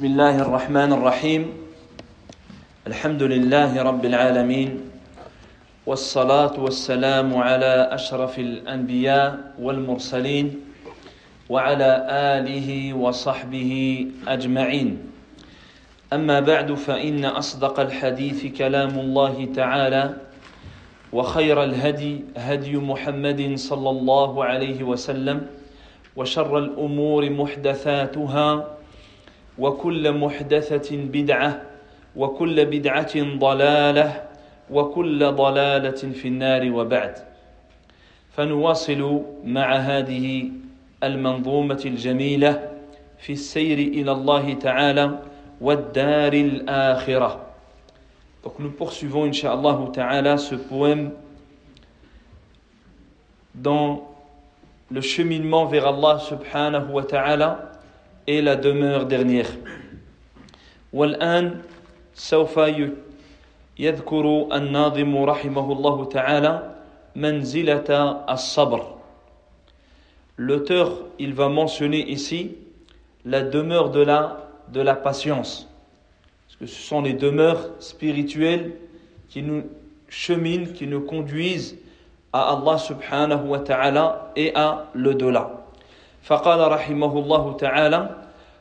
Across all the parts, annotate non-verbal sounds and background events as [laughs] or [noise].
بسم الله الرحمن الرحيم. الحمد لله رب العالمين والصلاة والسلام على أشرف الأنبياء والمرسلين وعلى آله وصحبه أجمعين. أما بعد فإن أصدق الحديث كلام الله تعالى وخير الهدي هدي محمد صلى الله عليه وسلم وشر الأمور محدثاتها وكل محدثة بدعة وكل بدعة ضلالة وكل ضلالة في النار وبعد. فنواصل مع هذه المنظومة الجميلة في السير إلى الله تعالى والدار الآخرة. Donc nous poursuivons, Inch'Allah Ta'ala, ce poème dans le cheminement vers Allah subhanahu wa ta'ala. et la demeure dernière. والآن سوف يذكر الناظم رحمه الله تعالى منزلة الصبر. L'auteur, il va mentionner ici la demeure de la, de la patience. Parce que ce sont les demeures spirituelles qui nous cheminent, qui nous conduisent à Allah subhanahu wa ta'ala et à l'au-delà. فقال رحمه الله تعالى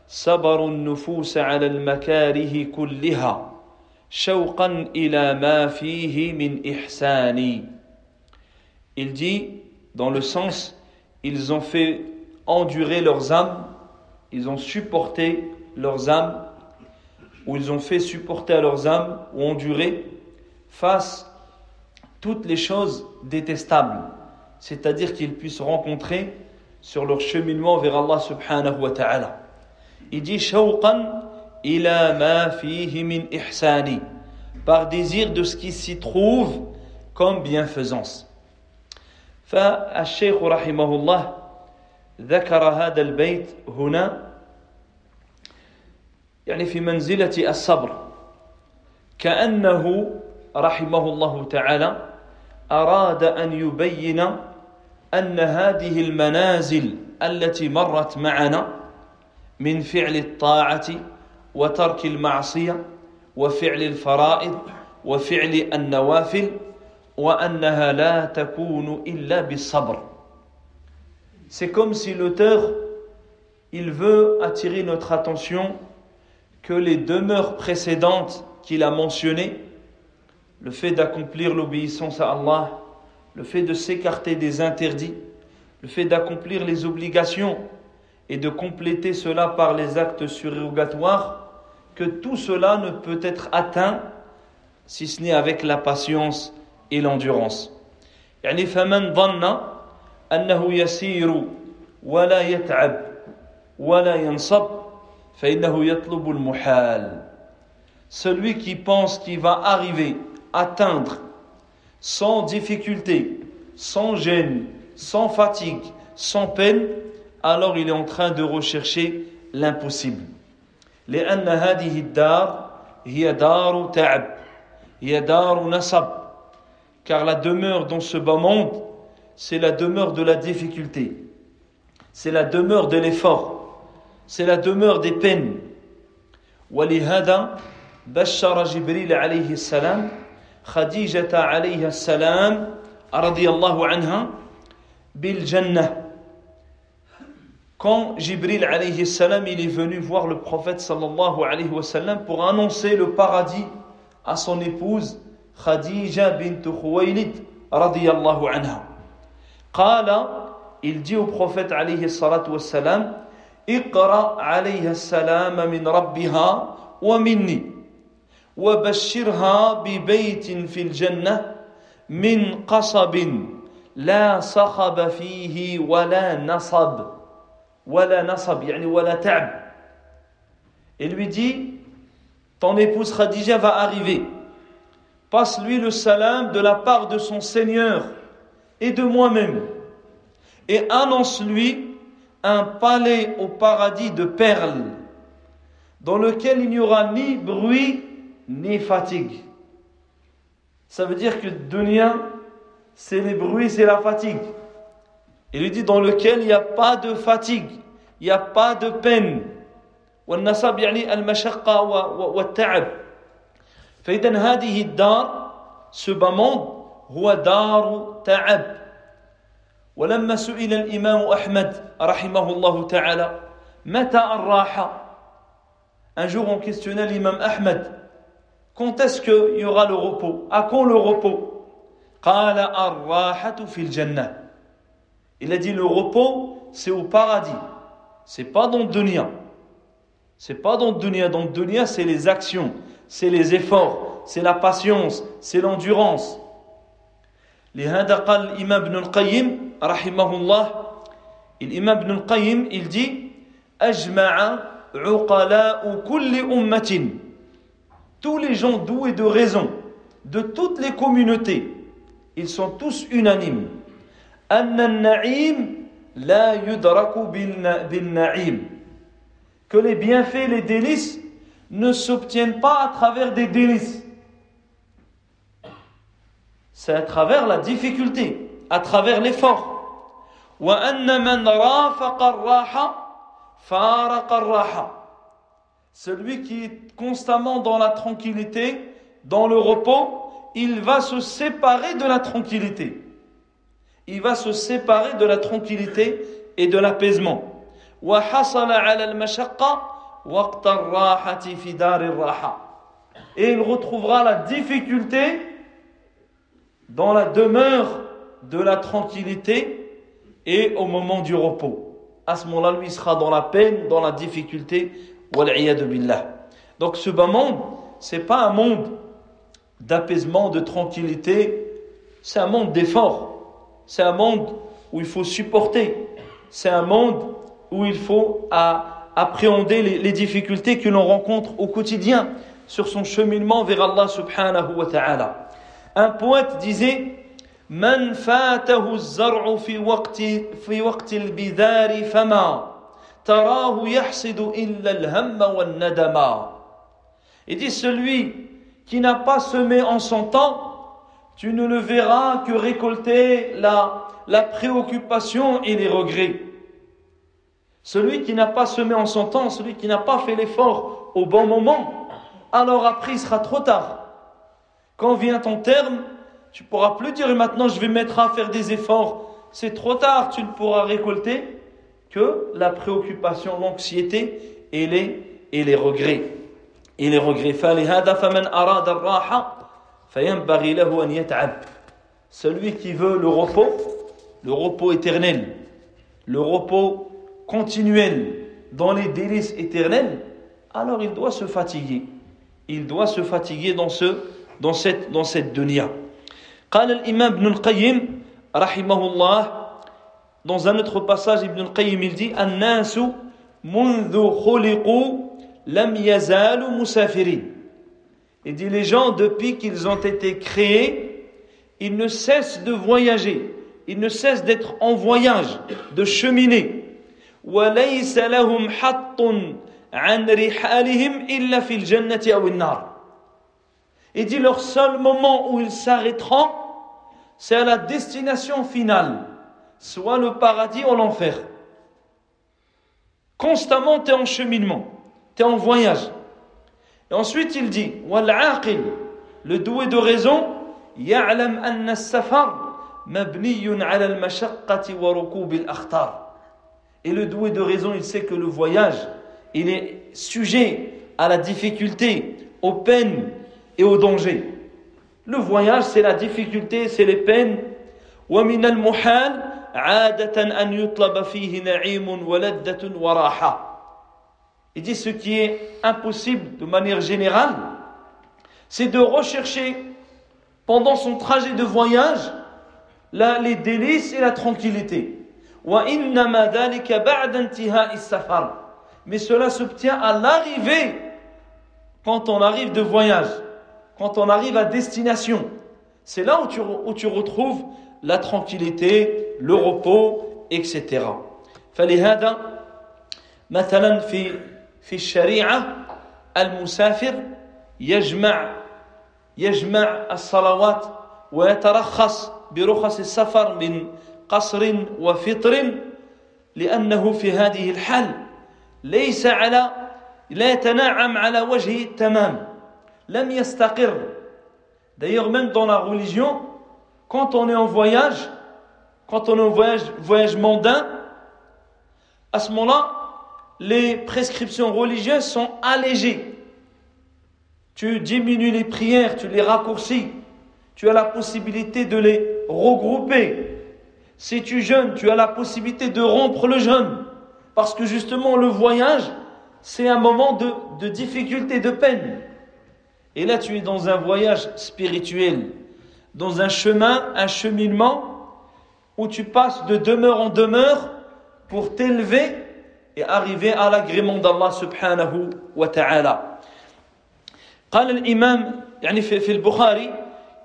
صبر النفوس على المكاره كلها شوقا إلى ما فيه من إحسان Il dit dans le sens ils ont fait endurer leurs âmes ils ont supporté leurs âmes ou ils ont fait supporter à leurs âmes ou endurer face toutes les choses détestables, c'est-à-dire qu'ils puissent rencontrer sur leur cheminement vers Allah subhanahu wa ta'ala. Dit shawqan ila ma fihi min ihsani par désir de ce qui s'y trouve comme bienfaisance. فالشيخ رحمه الله ذكر هذا البيت هنا يعني في منزلة الصبر كأنه رحمه الله تعالى أراد أن يبين أن هذه المنازل التي مرت معنا من فعل الطاعة وترك المعصية وفعل الفرائض وفعل النوافل وأنها لا تكون إلا بالصبر C'est comme si l'auteur, il veut attirer notre attention que les demeures précédentes qu'il a mentionnées le fait d'accomplir l'obéissance à Allah, le fait de s'écarter des interdits, le fait d'accomplir les obligations et de compléter cela par les actes surrogatoires, que tout cela ne peut être atteint si ce n'est avec la patience et l'endurance. يعني فمن ظن أنه يسير ولا يتعب ولا ينصب فإنه يطلب المحال celui qui pense qu'il va arriver atteindre sans difficulté, sans gêne, sans fatigue, sans peine, alors il est en train de rechercher l'impossible. لأن هذه الدار هي دار تعب هي دار نصب car la demeure dans ce bas monde c'est la demeure de la difficulté c'est la demeure de l'effort c'est la demeure des peines ولهذا بشر جبريل عليه السلام خديجة عليها السلام رضي الله عنها بالجنة Quand Jibril alayhi salam il est venu voir le prophète sallallahu alayhi wa sallam pour annoncer le paradis à son épouse Khadija bint Khuwaylid radiyallahu anha. Qala, il dit au prophète alayhi salatu wa salam اقرأ عليها السلام من ربها ومني وبشرها ببيت في الجنة من قصب لا صخب فيه ولا نصب Et lui dit, ton épouse Khadija va arriver. Passe-lui le salam de la part de son Seigneur et de moi-même. Et annonce-lui un palais au paradis de perles, dans lequel il n'y aura ni bruit ni fatigue. Ça veut dire que dunya, c'est les bruits, c'est la fatigue. Il lui dit dans lequel il n'y a pas de fatigue, il n'y a pas de peine. والنصب يعني المشقة والتعب فإذا هذه الدار ce bas monde هو دار تعب ولما سئل الإمام أحمد رحمه الله تعالى متى الراحة Un jour on questionnait l'imam Ahmed Quand est-ce qu'il y aura le repos À quand le repos قال الراحة في الجنة Il a dit le repos c'est au paradis c'est pas dans le dunya c'est pas dans le dunya dans le dunya c'est les actions c'est les efforts c'est la patience c'est l'endurance لهذا قال الإمام ابن القيم رحمه الله الإمام ابن القيم il dit أجمع عقلاء كل أمة tous les gens doués de raison de toutes les communautés ils sont tous unanimes que les bienfaits, les délices ne s'obtiennent pas à travers des délices. C'est à travers la difficulté, à travers l'effort. Celui qui est constamment dans la tranquillité, dans le repos, il va se séparer de la tranquillité. Il va se séparer de la tranquillité et de l'apaisement. Et il retrouvera la difficulté dans la demeure de la tranquillité et au moment du repos. À ce moment-là, lui sera dans la peine, dans la difficulté donc ce bas monde, c'est pas un monde d'apaisement, de tranquillité, c'est un monde d'effort. C'est un monde où il faut supporter. C'est un monde où il faut appréhender les, difficultés que l'on rencontre au quotidien sur son cheminement vers Allah subhanahu wa ta'ala. Un poète disait Man fatahu fi waqti fi waqti al fama il dit celui qui n'a pas semé en son temps, tu ne le verras que récolter la, préoccupation et les regrets. Celui qui n'a pas semé en son temps, celui qui n'a pas fait l'effort au bon moment, alors après il sera trop tard. Quand vient ton terme, tu pourras plus dire maintenant je vais mettre à faire des efforts. C'est trop tard, tu ne pourras récolter que la préoccupation, l'anxiété et les, et les regrets. Et les regrets. Celui qui veut le repos, le repos éternel, le repos continuel dans les délices éternels, alors il doit se fatiguer. Il doit se fatiguer dans, ce, dans cette, dans cette dunya. قال الإمام ابن القيم رحمه الله dans un autre passage, Ibn al-Qayyim il dit An-nasu mundhu khuliqu lam yazalu musafirin. il dit, les gens, depuis qu'ils ont été créés, ils ne cessent de voyager, ils ne cessent d'être en voyage, de cheminer. Il dit, leur seul moment où ils s'arrêteront, c'est à la destination finale, soit le paradis ou l'enfer. Constamment, tu es en cheminement, tu es en voyage. Et ensuite, il dit le doué de raison, يعلم أن السفر مبني على المشقة وركوب الأخطار. Et le doué de raison, il sait que le voyage, il est sujet à la difficulté, aux peines et aux dangers. Le voyage, c'est la difficulté, c'est les peines. ومن المحال il dit ce qui est impossible de manière générale, c'est de rechercher pendant son trajet de voyage les délices et la tranquillité. Mais cela s'obtient à l'arrivée, quand on arrive de voyage, quand on arrive à destination. C'est là où tu, où tu retrouves la tranquillité, le repos, etc. فلهذا مثلا في في الشريعة المسافر يجمع يجمع الصلوات ويترخص برخص السفر من قصر وفطر لأنه في هذه الحال ليس على لا يتنعم على وجهه التمام لم يستقر. D'ailleurs, même dans la religion, quand on est en voyage, quand on est en voyage, voyage mondain, à ce moment-là, les prescriptions religieuses sont allégées. Tu diminues les prières, tu les raccourcis, tu as la possibilité de les regrouper. Si tu jeûnes, tu as la possibilité de rompre le jeûne. Parce que justement, le voyage, c'est un moment de, de difficulté, de peine. Et là, tu es dans un voyage spirituel, dans un chemin, un cheminement, où tu passes de demeure en demeure pour t'élever et arriver à l'agrément d'Allah subhanahu wa ta'ala. قال الإمام يعني في, في البخاري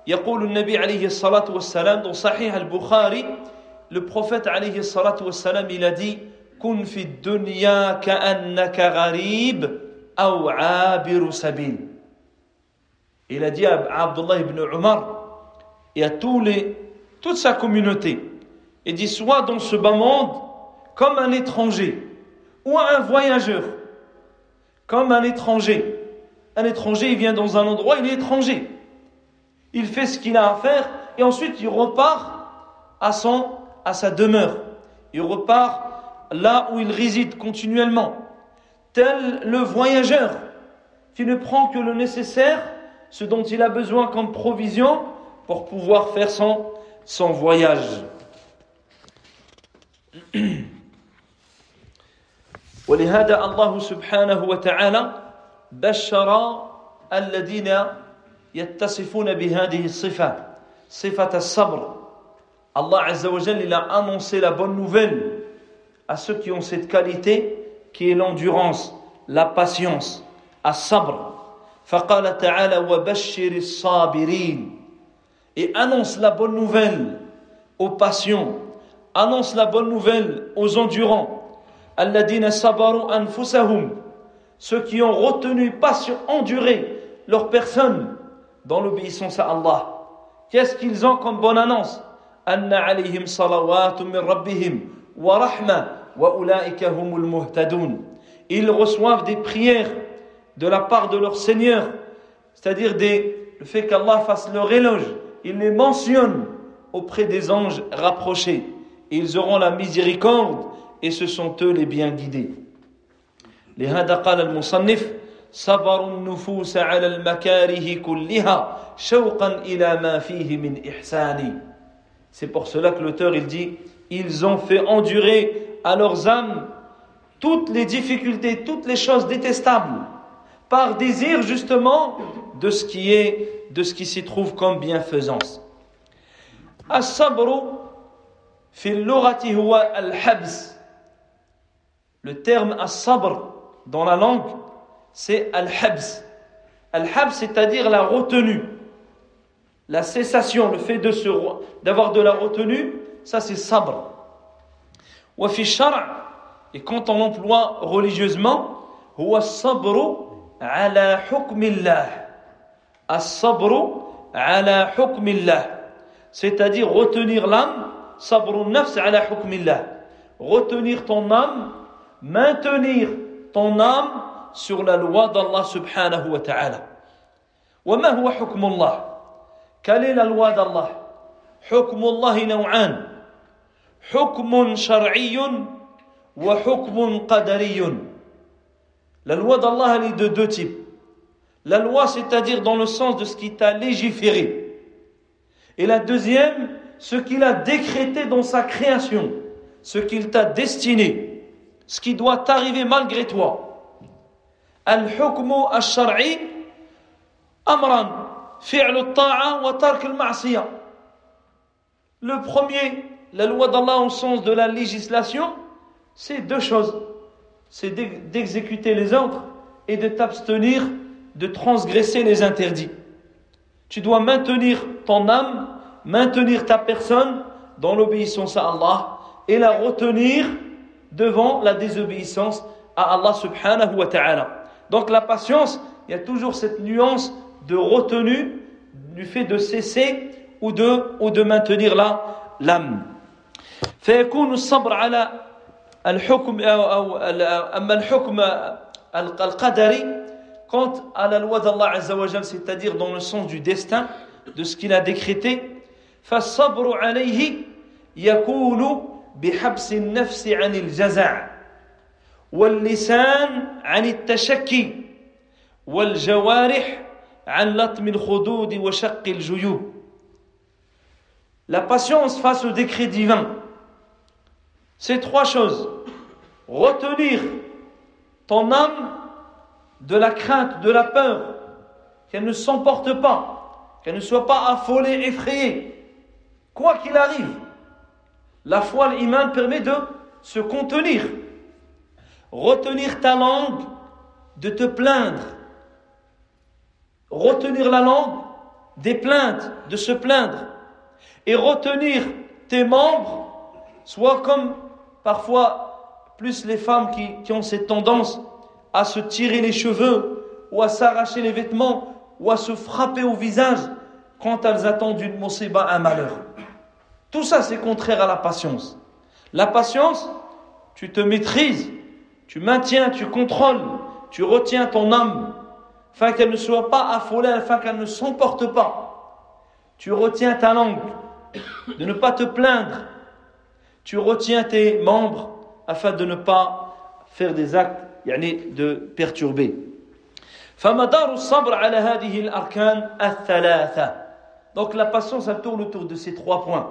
يقول النبي عليه الصلاة والسلام dans صحيح البخاري le prophète عليه الصلاة والسلام il a dit كن في الدنيا كأنك غريب أو عابر سبيل il a dit à Abdullah ibn Umar et à tous les, toute sa communauté il dit sois dans ce bas monde comme un étranger ou un voyageur comme un étranger un étranger, il vient dans un endroit, il est étranger. Il fait ce qu'il a à faire et ensuite il repart à, son, à sa demeure. Il repart là où il réside continuellement. Tel le voyageur qui ne prend que le nécessaire, ce dont il a besoin comme provision pour pouvoir faire son, son voyage. ولهذا الله سبحانه وتعالى بشر الذين يتصفون بهذه الصفة صفة الصبر Allah Azza wa il a annoncé la bonne nouvelle à ceux qui ont cette qualité qui est l'endurance, la patience, as-sabr. فقال تعالى وبشر الصابرين et annonce la bonne nouvelle aux patients, annonce la bonne nouvelle aux endurants. Alladina sabaru anfusahum. Ceux qui ont retenu, pas enduré leur personne dans l'obéissance à Allah. Qu'est-ce qu'ils ont comme bonne annonce? Anna alayhim min wa rahma wa. Ils reçoivent des prières de la part de leur Seigneur, c'est-à-dire des, le fait qu'Allah fasse leur éloge, il les mentionne auprès des anges rapprochés. Ils auront la miséricorde et ce sont eux les bien guidés. لهذا قال المصنف صبر النفوس على المكاره كلها شوقا إلى ما فيه من إحسان C'est pour cela que l'auteur il dit ils ont fait endurer à leurs âmes toutes les difficultés, toutes les choses détestables par désir justement de ce qui est de ce qui s'y trouve comme bienfaisance. As-sabru fi al-lughati huwa al-habs. Le terme as-sabr dans la langue, c'est al-habs. Al-habs, c'est-à-dire la retenue. La cessation, le fait d'avoir de la retenue, ça c'est sabr. Wa fi et quand on l'emploie religieusement, huwa ala hukmillah. As-sabru ala. C'est-à-dire retenir l'âme, sabru nafs ala hukmillah. Retenir ton âme, maintenir ton âme sur la loi d'Allah subhanahu wa ta'ala. وما هو حكم الله quelle est la loi d'Allah حكم الله نوعان حكم شرعي وحكم قدري La loi d'Allah elle est de deux types. La loi c'est-à-dire dans le sens de ce qui t'a légiféré. Et la deuxième, ce qu'il a décrété dans sa création, ce qu'il t'a destiné ce qui doit t'arriver malgré toi. Al-shar'i amran fi'l al-ta'a wa tark al-ma'siyah. Le premier, la loi d'Allah au sens de la législation, c'est deux choses. C'est d'exécuter les ordres et de t'abstenir de transgresser les interdits. Tu dois maintenir ton âme, maintenir ta personne dans l'obéissance à Allah et la retenir devant la désobéissance à Allah subhanahu wa ta'ala. Donc la patience, il y a toujours cette nuance de retenue du fait de cesser ou de, ou de maintenir la l'âme. فيكون الصبر على الحكم أو أما الحكم al-qadari, quant à la loi d'Allah Azzawajal, c'est-à-dire dans le sens du destin, de ce qu'il a décrété, فالصبر عليه يكون بحبس النفس عن الجزع واللسان عن التشكي والجوارح عن لطم الخدود وشق الجيوب La patience face au décret divin, c'est trois choses. Retenir ton âme de la crainte, de la peur, qu'elle ne s'emporte pas, qu'elle ne soit pas affolée, effrayée, quoi qu'il arrive. La foi, l'imam permet de se contenir. Retenir ta langue de te plaindre. Retenir la langue des plaintes, de se plaindre. Et retenir tes membres, soit comme parfois plus les femmes qui, ont cette tendance à se tirer les cheveux ou à s'arracher les vêtements ou à se frapper au visage quand elles attendent d'une mosiba un malheur. Tout ça, c'est contraire à la patience. La patience, tu te maîtrises, tu maintiens, tu contrôles, tu retiens ton âme, afin qu'elle ne soit pas affolée, afin qu'elle ne s'emporte pas. Tu retiens ta langue, de ne pas te plaindre. Tu retiens tes membres, afin de ne pas faire des actes يعني de perturber فمدار الصبر على هذه الأركان الثلاثة donc la patience elle tourne autour de ces trois points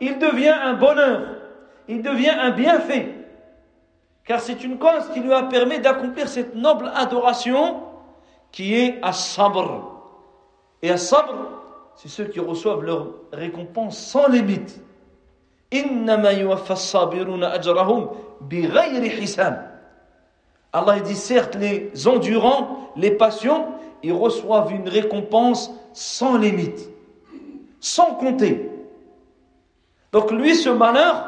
il devient un bonheur, il devient un bienfait. Car c'est une cause qui lui a permis d'accomplir cette noble adoration qui est à sabr. Et à sabr, c'est ceux qui reçoivent leur récompense sans limite. Allah dit certes, les endurants, les patients, ils reçoivent une récompense sans limite, sans compter. Donc lui, ce malheur,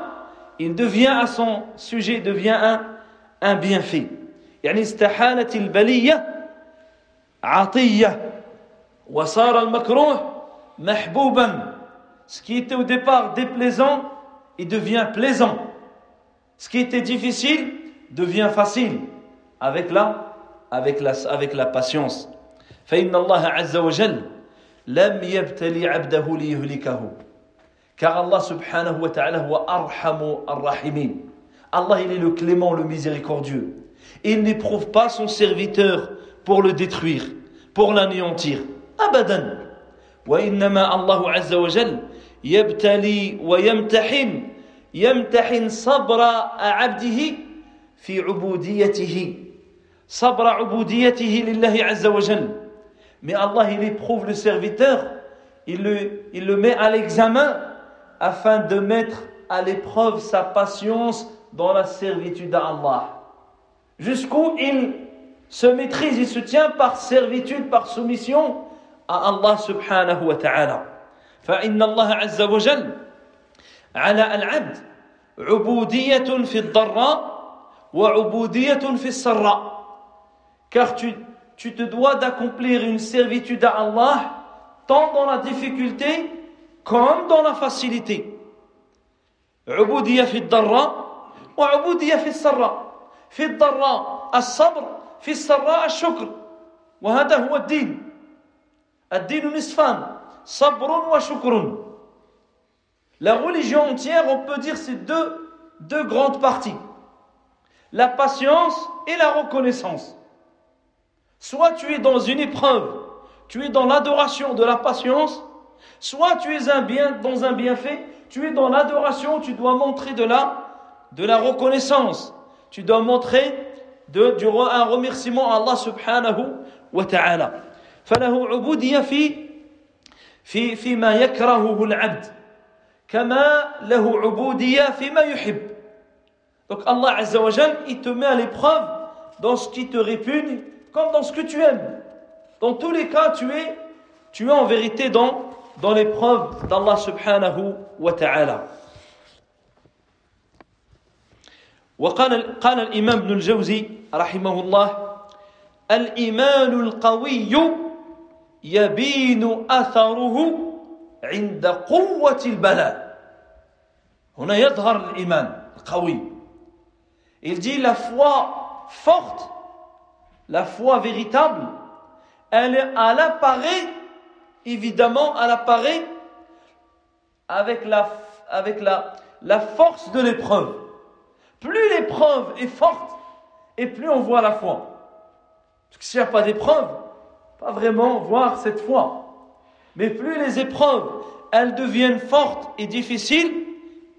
il devient à son sujet, devient un, un bienfait. يعني استحالت البلية عطية وصار المكروه محبوبا ce qui était au départ déplaisant il devient plaisant ce qui était difficile devient facile avec la, avec la, avec la patience. فإن الله عز وجل لم يبتلي عبده ليهلكه car Allah subhanahu wa ta'ala هو أرحم الراحمين Allah il est le clément, le miséricordieux. Il n'éprouve pas son serviteur pour le détruire, pour l'anéantir. Abadan. وإنما الله عز وجل يبتلي ويمتحن يمتحن صبر عبده في عبوديته sabra ubudiyatihi lillahi azza wa Mais Allah, il éprouve le serviteur, il le, il le met à l'examen afin de mettre à l'épreuve sa patience dans la servitude à Allah. Jusqu'où il se maîtrise, il se tient par servitude, par soumission à Allah subhanahu wa ta'ala. فإن الله عز وجل على العبد عبودية في الضراء وعبودية في السراء car tu, tu te dois d'accomplir une servitude à Allah tant dans la difficulté comme dans la facilité. عبودية في الضراء وعبودية في السراء في الضراء الصبر في السراء الشكر وهذا هو الدين الدين نصفان صبر وشكر La religion entière, on peut dire, c'est deux, deux grandes parties. La patience et la reconnaissance. Soit tu es dans une épreuve, tu es dans l'adoration de la patience, soit tu es un bien, dans un bienfait, tu es dans l'adoration, tu dois montrer de la, de la reconnaissance. Tu dois montrer de, du, un remerciement à Allah subhanahu wa ta'ala. فله عبودية في في فيما يكرهه العبد كما له عبودية فيما يحب Donc Allah Azza wa Jal, il te met à l'épreuve dans ce qui te répugne comme dans ce que tu aimes. Dans tous les cas, tu es, tu es en vérité dans, dans l'épreuve d'Allah subhanahu wa ta'ala. وقال قال الإمام ابن الجوزي رحمه الله الإيمان القوي يبين أثره عند قوة البلاء هنا يظهر الإيمان القوي Il dit la foi forte, la foi véritable, elle, elle apparaît, évidemment, elle apparaît avec la, avec la, la force de l'épreuve. Plus l'épreuve est forte, et plus on voit la foi. Parce que s'il n'y a pas d'épreuve, pas vraiment voir cette foi. Mais plus les épreuves, elles deviennent fortes et difficiles,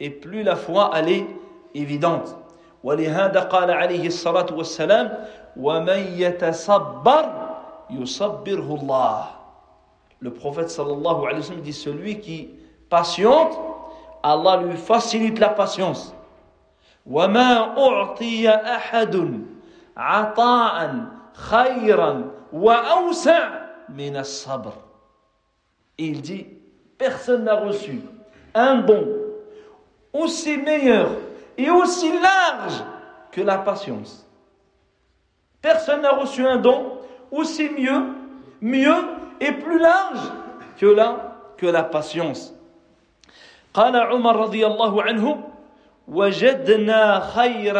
et plus la foi, elle est évidente. ولهذا قال عليه الصلاة والسلام ومن يتصبر يصبره الله Le prophète sallallahu alayhi wa sallam dit celui qui patiente, Allah lui facilite la patience. وما أعطي أحد عطاء خيرا وأوسع من الصبر Il dit, personne n'a reçu un don aussi meilleur et aussi large que la patience. Personne n'a reçu un don aussi mieux, mieux et plus large que la, que la patience. قال عمر رضي الله عنه وجدنا خير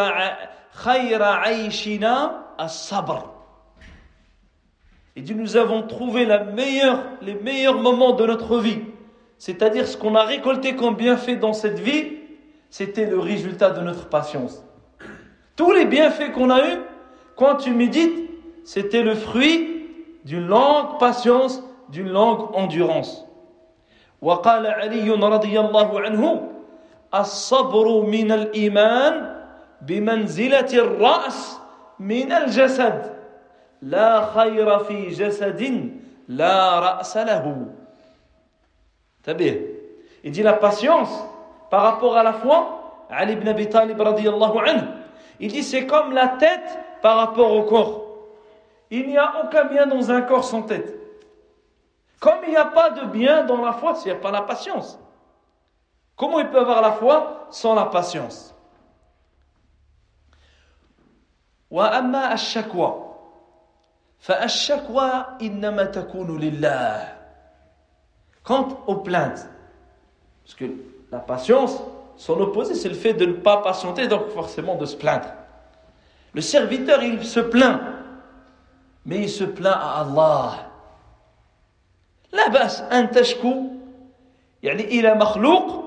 خير عيشنا الصبر Il dit nous avons trouvé la meilleure, les meilleurs moments de notre vie, c'est-à-dire ce qu'on a récolté comme bienfait dans cette vie, c'était le résultat de notre patience. Tous les bienfaits qu'on a eus, quand tu médites, c'était le fruit d'une longue patience, d'une longue endurance. وقال علي رضي الله عنه الصبر من الإيمان بمنزلة الرأس من الجسد لا خير في جسد لا رأس له تبيه Il dit la patience par rapport à la foi, Ali ibn Abi Talib radiallahu anhu, il dit c'est comme la tête par rapport au corps. Il n'y a aucun bien dans un corps sans tête. Comme il n'y a pas de bien dans la foi s'il n'y a pas la patience. Comment il peut avoir la foi sans la patience وأما الشكوى فالشكوى إنما تكون لله Quant aux plaintes, parce que la patience, son opposé, c'est le fait de ne pas patienter, donc forcément de se plaindre. Le serviteur, il se plaint, mais il se plaint à Allah. لا بأس أن تشكو يعني إلى مخلوق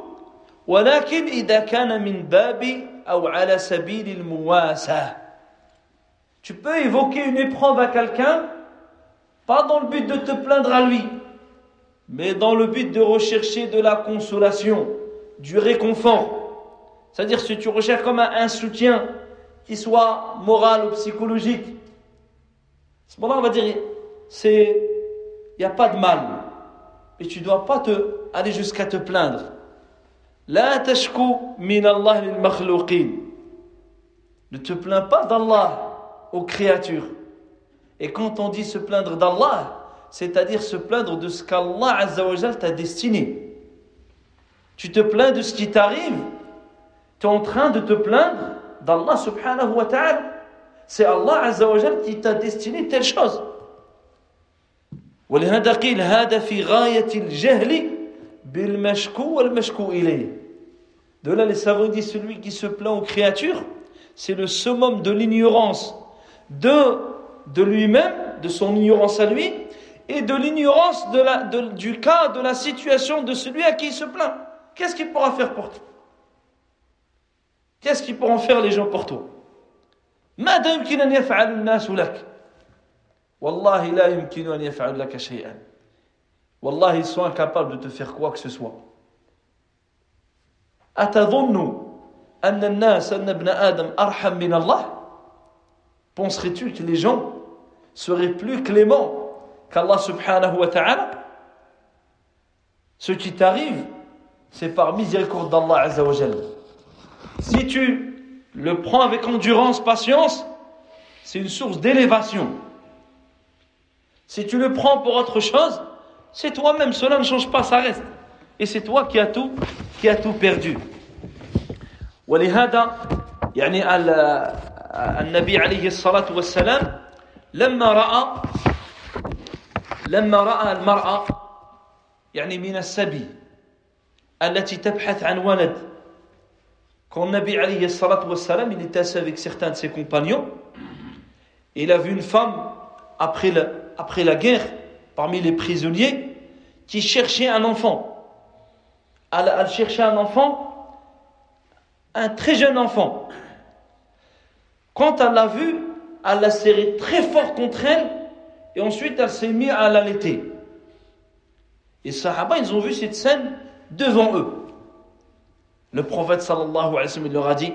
ولكن إذا كان من باب أو على سبيل المواساة Tu peux évoquer une épreuve à quelqu'un, pas dans le but de te plaindre à lui, mais dans le but de rechercher de la consolation du réconfort. C'est-à-dire si tu recherches comme un, soutien qui soit moral ou psychologique, à ce moment-là, on va dire, c'est, il n'y a pas de mal. Mais tu ne dois pas te, aller jusqu'à te plaindre. La min Allah Ne te plains pas d'Allah aux créatures. Et quand on dit se plaindre d'Allah, c'est-à-dire se plaindre de ce qu'Allah t'a destiné. Tu te plains de ce qui t'arrive. Tu es en train de te plaindre d'Allah subhanahu wa ta'ala C'est Allah azza wa qui t'a destiné telle chose. ولهذا قيل هذا في غاية الجهل بالمشكو والمشكو إليه. De là, les savants disent celui qui se plaint aux créatures, c'est le summum de l'ignorance de, de lui-même, de son ignorance à lui, et de l'ignorance de la, de, du cas, de la situation de celui à qui il se plaint. Qu'est-ce qu'il pourra faire pour toi Qu'est-ce qu'ils pourront faire les gens pour toi ماذا يمكن أن يفعل الناس لك والله لا يمكن أن يفعل لك شيئا والله ils sont incapables de te faire quoi que ce soit أتظن أن الناس أن ابن آدم أرحم من الله Penserais-tu que les gens seraient plus cléments qu'Allah subhanahu wa ta'ala Ce qui t'arrive c'est par miséricorde d'Allah Azzawajal. Si tu le prends avec endurance, patience, c'est une source d'élévation. Si tu le prends pour autre chose, c'est toi-même, cela ne change pas, ça reste. Et c'est toi qui as tout, qui as tout perdu. ولهذا يعني النبي عليه الصلاة والسلام لما رأى لما رأى المرأة يعني من السبي التي تبحث عن ولد quand Nabi alayhi wassalam, il était assis avec certains de ses compagnons, il a vu une femme, après la, guerre, parmi les prisonniers, qui cherchait un enfant. Elle, elle cherchait un enfant, un très jeune enfant. Quand elle l'a vu, elle l'a serré très fort contre elle, et ensuite elle s'est mise à l'allaiter. Et les Sahaba, ils ont vu cette scène devant eux. Le prophète sallallahu alayhi wa sallam leur a dit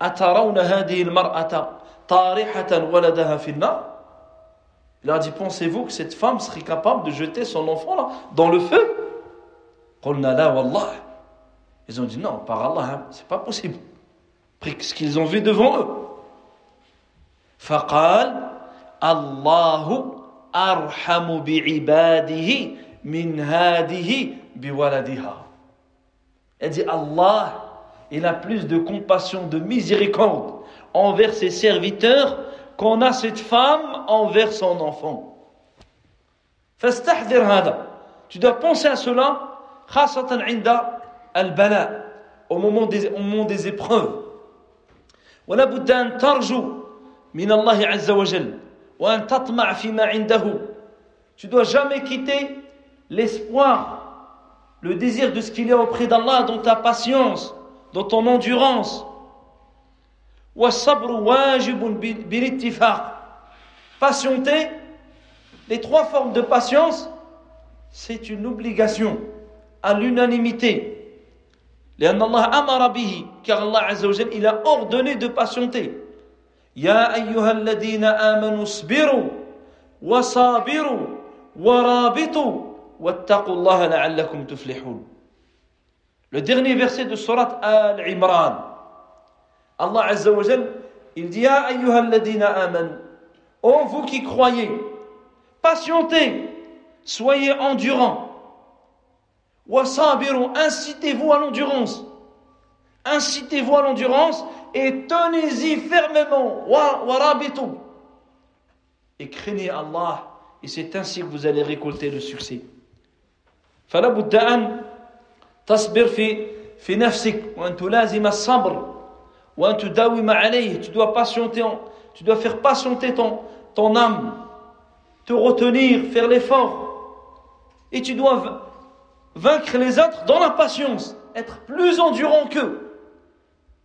Atarawna hadihi al-mar'ata tarihatan waladaha fil Il leur a dit Pensez-vous que cette femme serait capable de jeter son enfant là, dans le feu? Qulna la wallah. Ils ont dit Non, par Allah, hein, c'est pas possible. Après ce qu'ils ont vu devant eux. Faqal Allahu arhamu bi'ibadihi min hadihi biwaladiha. Elle dit Allah, il a plus de compassion, de miséricorde envers ses serviteurs qu'on a cette femme envers son enfant. فاستحذر هذا. Tu dois penser à cela, خاصة عند البلاء, au moment des, au moment des épreuves. ولا بد أن ترجو من الله عز وجل وأن تطمع فيما عنده. Tu dois jamais quitter l'espoir le désir de ce qu'il y a auprès d'Allah dans ta patience, dans ton endurance. Patienter, les trois formes de patience, c'est une obligation à l'unanimité. car Allah Azza wa il a ordonné de patienter. Ya ayyuhalladhina amanu sabiru wa sabiru wa rabitu le dernier verset de Surat Al-Imran. Allah Azza wa il dit Ya ayyuhalladina amanu. Oh vous qui croyez, patientez, soyez endurants. Wasabiru, incitez-vous à l'endurance. Incitez-vous à l'endurance et tenez-y fermement. Warabitu. Et craignez Allah. Et c'est ainsi que vous allez récolter le succès. فلا بد أن تصبر في في نفسك وأن تلازم الصبر وأن تداوم عليه tu dois patienter tu dois faire patienter ton ton âme te retenir faire l'effort et tu dois vaincre les autres dans la patience être plus endurant qu'eux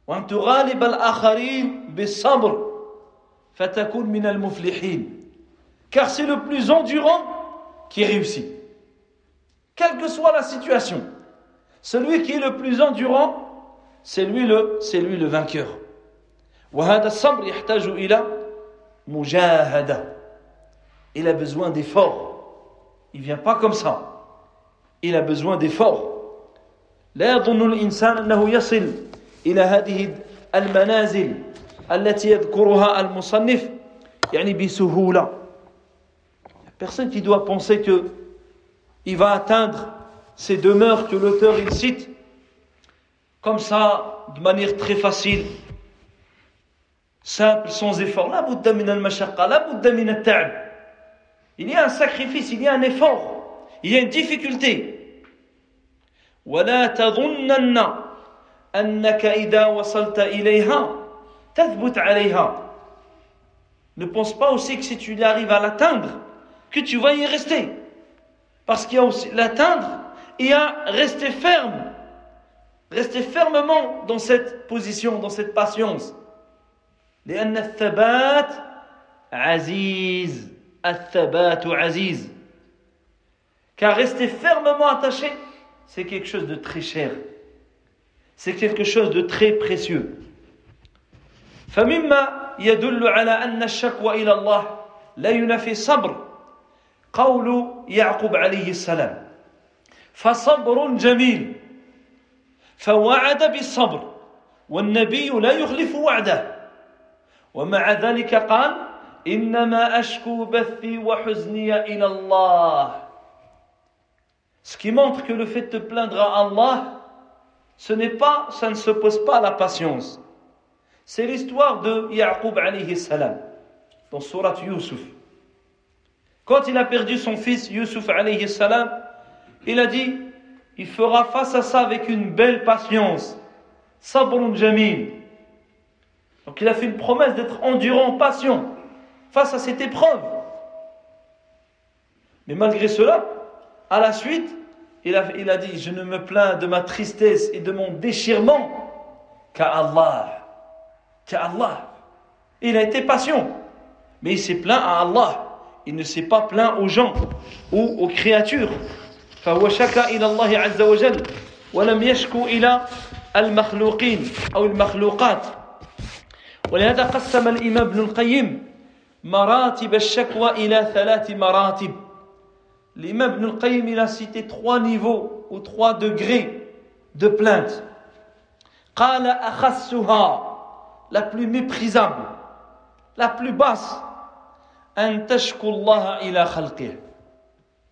وأن تغالب الآخرين بالصبر فتكون من المفلحين car c'est le plus endurant qui réussit quelle que soit la situation. Celui qui est le plus endurant, c'est lui le, c'est lui le vainqueur. Il a besoin d'efforts. Il vient pas comme ça. Il a besoin d'efforts. لا يظن الإنسان أنه يصل إلى هذه المنازل التي يذكرها المصنف يعني بسهولة. Personne qui doit penser que il va atteindre ces demeures que l'auteur il cite comme ça, de manière très facile, simple, sans effort. La buddha min al la buddha min al Il y a un sacrifice, il y a un effort, il y a une difficulté. ولا تظنن أنك إذا وصلت إليها تثبت عليها. Ne pense pas aussi que si tu arrives à l'atteindre, que tu vas y rester. Parce qu'il y a aussi l'atteindre et à rester ferme. Rester fermement dans cette position, dans cette patience. لأن الثبات عزيز الثبات عزيز car rester fermement attaché c'est quelque chose de très cher c'est quelque chose de très précieux فمما يدل على أن الشكوى إلى الله لا ينافي الصبر قول يعقوب عليه السلام فصبر جميل فوعد بالصبر والنبي لا يخلف وعده ومع ذلك قال إنما أشكو بثي وحزني إلى الله Ce qui montre que le fait de plaindre à Allah, ce n'est pas, ça ne s'oppose pas à la patience. C'est l'histoire de Yaqub alayhi salam, dans Surat Yusuf. Quand il a perdu son fils Yusuf alayhi salam, il a dit, il fera face à ça avec une belle patience. Sabrun jamil. Donc il a fait une promesse d'être endurant, patient, face à cette épreuve. Mais malgré cela, à la suite, il a, il a dit, je ne me plains de ma tristesse et de mon déchirement qu'à Allah. Qu'à Allah. Il a été patient. Mais il s'est plaint à Allah Il ne s'est pas plaint aux gens ou aux créatures. فهو شكا إلى الله عز وجل ولم يشكو إلى المخلوقين أو المخلوقات ولهذا قسم الإمام ابن القيم مراتب الشكوى إلى ثلاث مراتب L'imam Ibn al-Qayyim, il a cité trois niveaux ou trois degrés de plainte. Qala akhassuha, la plus méprisable, la plus basse.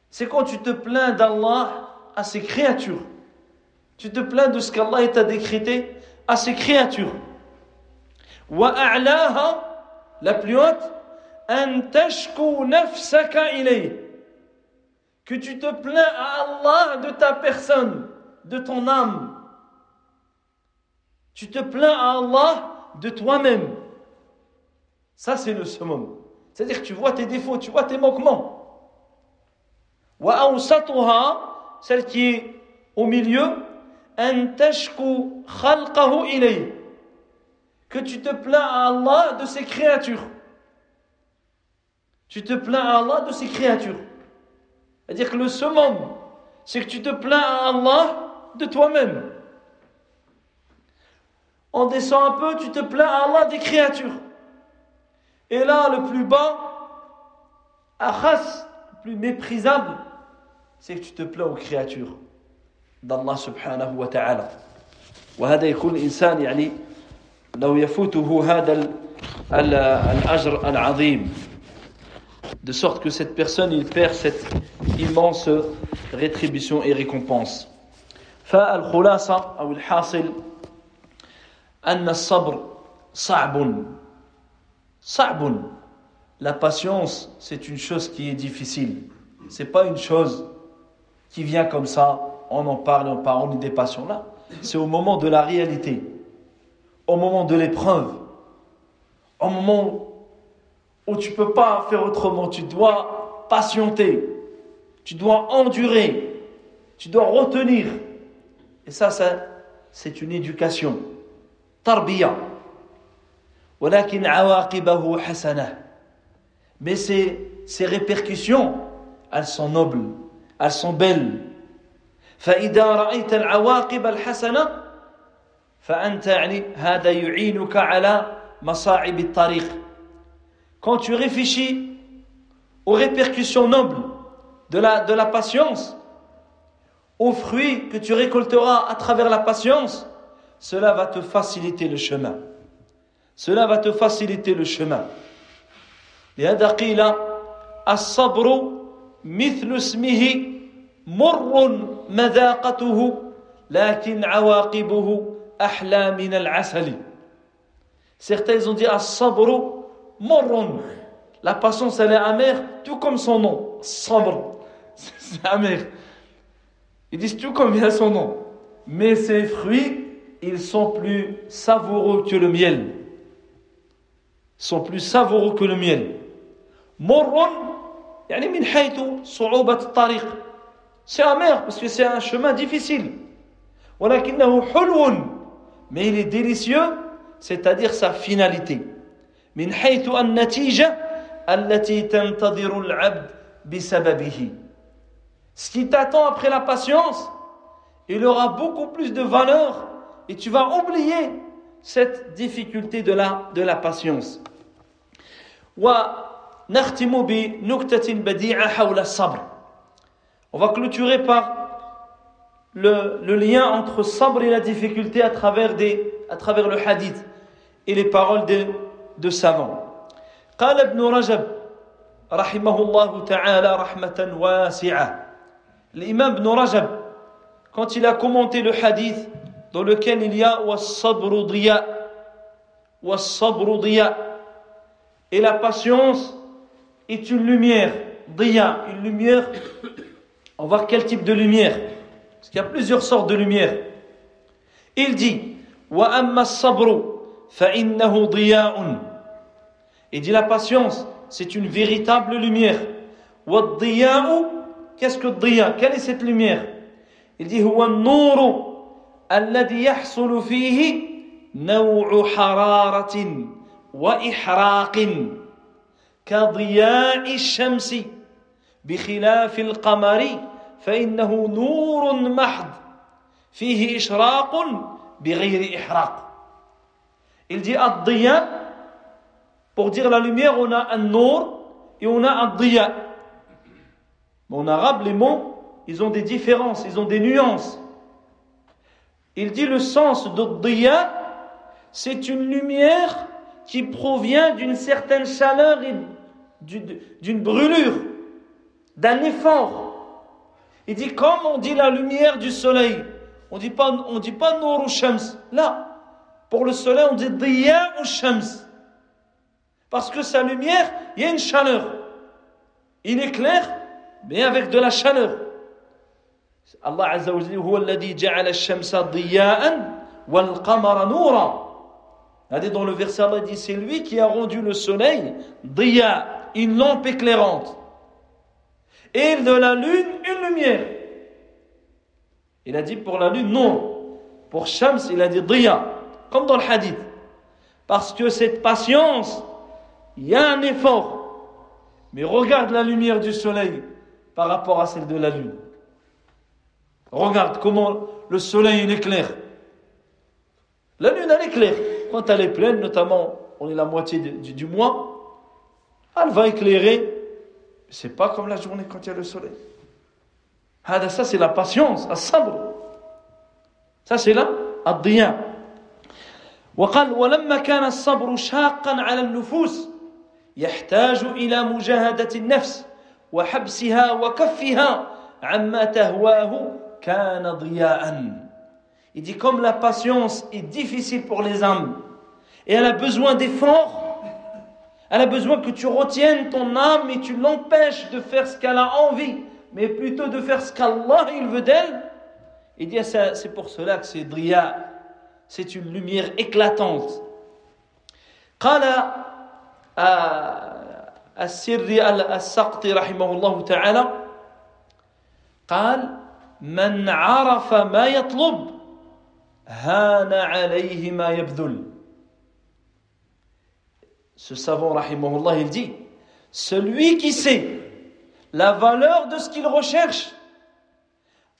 C'est quand tu te plains d'Allah à ses créatures. Tu te plains de ce qu'Allah t'a décrété à ses créatures. La plus haute, que tu te plains à Allah de ta personne, de ton âme. Tu te plains à Allah de toi-même. Ça, c'est le summum. C'est-à-dire que tu vois tes défauts, tu vois tes manquements. Celle qui est au milieu, que tu te plains à Allah de ses créatures. Tu te plains à Allah de ses créatures. C'est-à-dire que le summum, c'est que tu te plains à Allah de toi-même. On descend un peu, tu te plains à Allah des créatures. Et là, le plus bas, achas, le plus méprisable, c'est que tu te plains aux créatures d'Allah subhanahu wa ta'ala. وهذا يكون الإنسان يعني لو يفوته هذا الأجر العظيم de sorte que cette personne il perd cette immense rétribution et récompense. فالخلاصة أو الحاصل أن الصبر صعب Sa'bun. La patience, c'est une chose qui est difficile. C'est pas une chose qui vient comme ça, on en parle, on des patients là. C'est au moment de la réalité, au moment de l'épreuve, au moment où tu ne peux pas faire autrement, tu dois patienter, tu dois endurer, tu dois retenir. Et ça, c'est une éducation. Tarbiya Mais ces, ces répercussions, elles sont nobles, elles sont belles. فإذا رأيت العواقب الحسنة فأنت يعني هذا يعينك على مصاعب الطريق quand tu réfléchis aux répercussions nobles de la, de la patience, aux fruits que tu récolteras à travers la patience, cela va te faciliter le chemin. Cela va te faciliter le chemin. لهذا قيل الصبر مثل اسمه مر مذاقته لكن عواقبه أحلى من العسل Certains ont dit الصبر Morron. La patience, elle est amère, tout comme son nom. Sabr. [laughs] C'est amer. Ils disent tout comme vient son nom. Mais ces fruits, ils sont plus savoureux que le miel. sont plus savoureux que le miel. C'est amer parce que c'est un chemin difficile. Mais il est délicieux, c'est-à-dire sa finalité. Ce qui t'attend après la patience, il aura beaucoup plus de valeur et tu vas oublier cette difficulté de la, de la patience. ونختم بنكتة بديعة حول الصبر. On va clôturer par le, le lien entre sabre et la difficulté à travers, des, à travers le hadith et les paroles de, de savants. قال ابن رجب رحمه الله تعالى رحمة واسعة الإمام ابن رجب quand il a commenté le hadith dans lequel il y a والصبر ضياء والصبر ضياء et la patience est une lumière ضياء une lumière on va voir quel type de lumière parce qu'il y a plusieurs sortes de lumière il dit وأما الصبر فإنه ضياء il dit la patience c'est une véritable lumière والضياء qu'est-ce que الضياء quelle est cette lumière il dit هو النور الذي يحصل فيه نوع حرارة وإحراق كضياء الشمس بخلاف القمر فإنه نور محض فيه إشراق بغير إحراق Il dit ad pour dire la lumière, on a un nour et on a un diya. En arabe, les mots, ils ont des différences, ils ont des nuances. Il dit le sens de diya, c'est une lumière qui provient d'une certaine chaleur et d'une brûlure, d'un effort. Il dit comme on dit la lumière du soleil, on dit pas on dit pas nour ou shams. Là, pour le soleil on dit diya ou shams. Parce que sa lumière, il y a une chaleur. Il éclaire, mais avec de la chaleur. Allah Azza wa Jalla, هو الذي جعل الشمس ضياء والقمر نورا dans le verset, Allah dit c'est lui qui a rendu le soleil diya, une lampe éclairante, et de la lune une lumière. Il a dit pour la lune non, pour Shams il a dit diya, comme dans le hadith. Parce que cette patience, il y a un effort. Mais regarde la lumière du soleil par rapport à celle de la lune. Regarde comment le soleil il éclaire. La lune elle éclaire quand elle est pleine, notamment, on est la moitié du, mois, elle va éclairer. C'est pas comme la journée quand il y a le soleil. Ça, c'est la patience, à sabre. Ça, c'est là, الضياء وقال ولما كان الصبر شاقا على النفوس يحتاج إلى مجاهدة النفس وحبسها وكفها عما تهواه كان ضياءً Il dit comme la patience est difficile pour les âmes et elle a besoin d'efforts, elle a besoin que tu retiennes ton âme et tu l'empêches de faire ce qu'elle a envie, mais plutôt de faire ce qu'Allah il veut d'elle. Il dit c'est pour cela que c'est Dria, c'est une lumière éclatante. قال السري السقطي رحمه الله تعالى قال من عرف ما يطلب ce savant, rahimahullah, il dit Celui qui sait la valeur de ce qu'il recherche,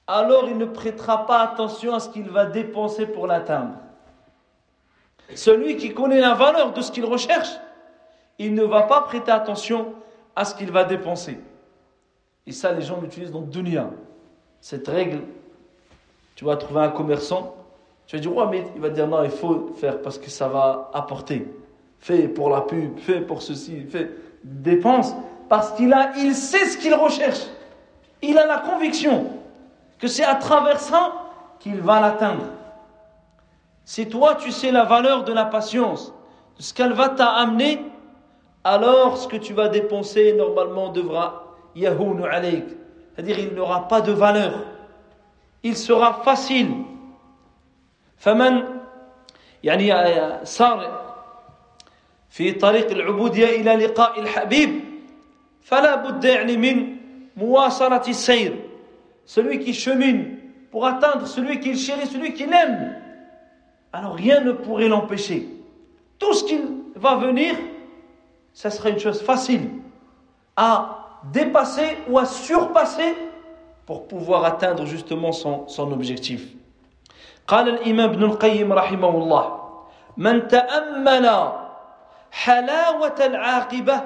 alors il ne prêtera pas attention à ce qu'il va dépenser pour l'atteindre. Celui qui connaît la valeur de ce qu'il recherche, il ne va pas prêter attention à ce qu'il va dépenser. Et ça, les gens l'utilisent dans dunya. Cette règle, tu vas trouver un commerçant, tu vas dire, ouais, mais il va dire non, il faut faire parce que ça va apporter. Fais pour la pub, fais pour ceci, fais. Dépense parce qu'il a, il sait ce qu'il recherche. Il a la conviction que c'est à travers ça qu'il va l'atteindre. Si toi tu sais la valeur de la patience, de ce qu'elle va t'amener, alors ce que tu vas dépenser normalement devra yahounu alayk. C'est-à-dire il n'aura pas de valeur. Il sera facile فمن يعني صار في طريق العبودية إلى لقاء الحبيب فلا بد يعني من مواصلة السير celui qui chemine pour atteindre celui qu'il chérit, celui qu'il aime alors rien ne pourrait l'empêcher tout ce qui va venir ça sera une chose facile à dépasser ou à surpasser pour pouvoir atteindre justement son, son objectif قال الإمام ابن القيم رحمه الله من تأمل حلاوة العاقبة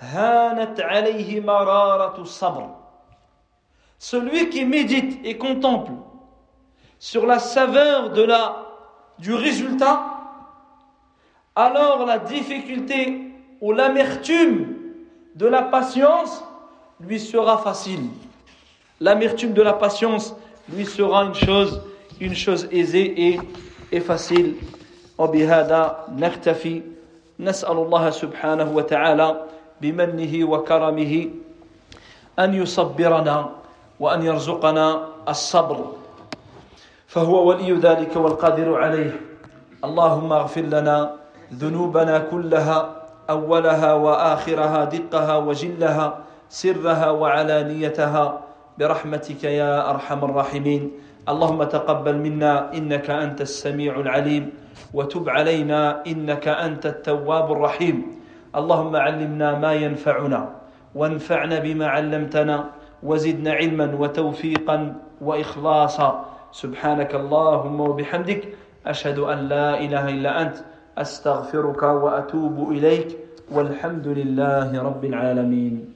هانت عليه مرارة الصبر Celui qui médite et contemple sur la saveur de la, du résultat, alors la difficulté ou l'amertume de la patience lui sera facile. L'amertume de la patience lui sera une chose, Une chose aisée et, et facile. وبهذا نكتفي نسأل الله سبحانه وتعالى بمنه وكرمه أن يصبرنا وأن يرزقنا الصبر فهو ولي ذلك والقادر عليه اللهم اغفر لنا ذنوبنا كلها أولها وآخرها دقها وجلها سرها وعلانيتها برحمتك يا أرحم الراحمين اللهم تقبل منا إنك أنت السميع العليم وتب علينا إنك أنت التواب الرحيم. اللهم علمنا ما ينفعنا وانفعنا بما علمتنا وزدنا علما وتوفيقا وإخلاصا. سبحانك اللهم وبحمدك أشهد أن لا إله إلا أنت أستغفرك وأتوب إليك والحمد لله رب العالمين.